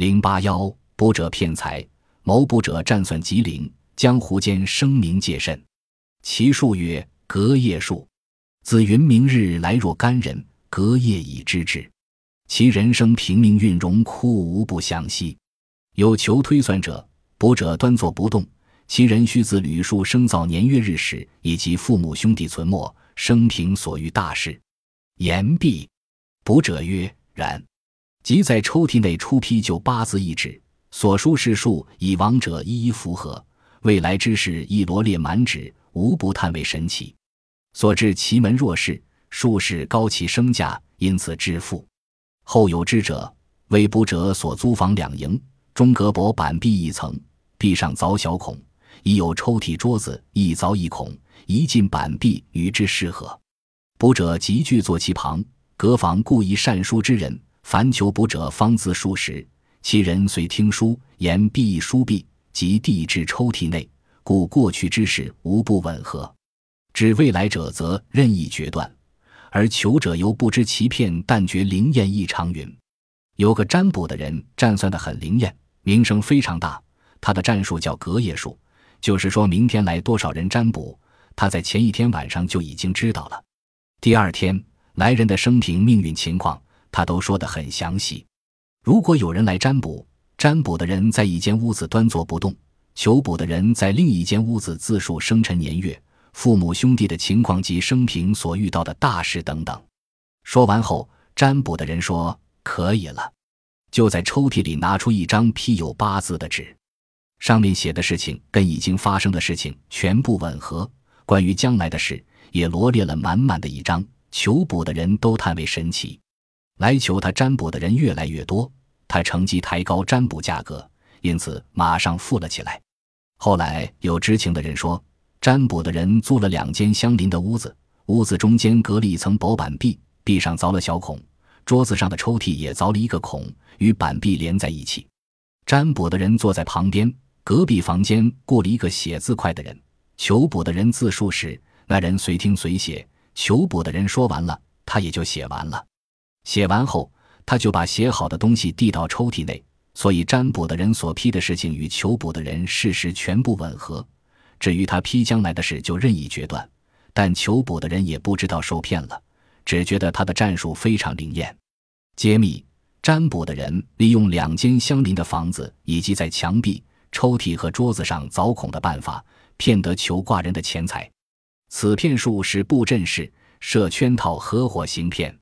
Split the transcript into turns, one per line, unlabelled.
零八幺，卜者骗财，谋卜者占算吉灵，江湖间声名介甚。其数曰隔夜数，子云明日来若干人，隔夜已知之。其人生平命运荣枯无不详悉。有求推算者，卜者端坐不动，其人须自吕数生造年月日时，以及父母兄弟存没，生平所遇大事。言毕，卜者曰：“然。”即在抽屉内出批就八字一纸，所书事数以亡者一一符合，未来之事亦罗列满纸，无不叹为神奇。所至奇门若市，术士高其身价，因此致富。后有知者，为卜者所租房两营，中隔薄板壁一层，壁上凿小孔，已有抽屉桌子，一凿一孔，一进板壁与之适合。卜者即具坐其旁，隔房故意善书之人。凡求卜者，方自数时，其人遂听书言必书毕，即递至抽屉内，故过去之事无不吻合。指未来者，则任意决断；而求者犹不知其骗，但觉灵验异常。云有个占卜的人，占算的很灵验，名声非常大。他的占术叫隔夜术，就是说明天来多少人占卜，他在前一天晚上就已经知道了。第二天来人的生平命运情况。他都说得很详细。如果有人来占卜，占卜的人在一间屋子端坐不动，求卜的人在另一间屋子自述生辰年月、父母兄弟的情况及生平所遇到的大事等等。说完后，占卜的人说：“可以了。”就在抽屉里拿出一张批有八字的纸，上面写的事情跟已经发生的事情全部吻合，关于将来的事也罗列了满满的一张。求卜的人都叹为神奇。来求他占卜的人越来越多，他乘机抬高占卜价格，因此马上富了起来。后来有知情的人说，占卜的人租了两间相邻的屋子，屋子中间隔了一层薄板壁，壁上凿了小孔，桌子上的抽屉也凿了一个孔，与板壁连在一起。占卜的人坐在旁边，隔壁房间雇了一个写字快的人，求卜的人自述时，那人随听随写，求卜的人说完了，他也就写完了。写完后，他就把写好的东西递到抽屉内，所以占卜的人所批的事情与求卜的人事实全部吻合。至于他批将来的事，就任意决断。但求卜的人也不知道受骗了，只觉得他的战术非常灵验。揭秘：占卜的人利用两间相邻的房子以及在墙壁、抽屉和桌子上凿孔的办法，骗得求卦人的钱财。此骗术是布阵式设圈套，合伙行骗。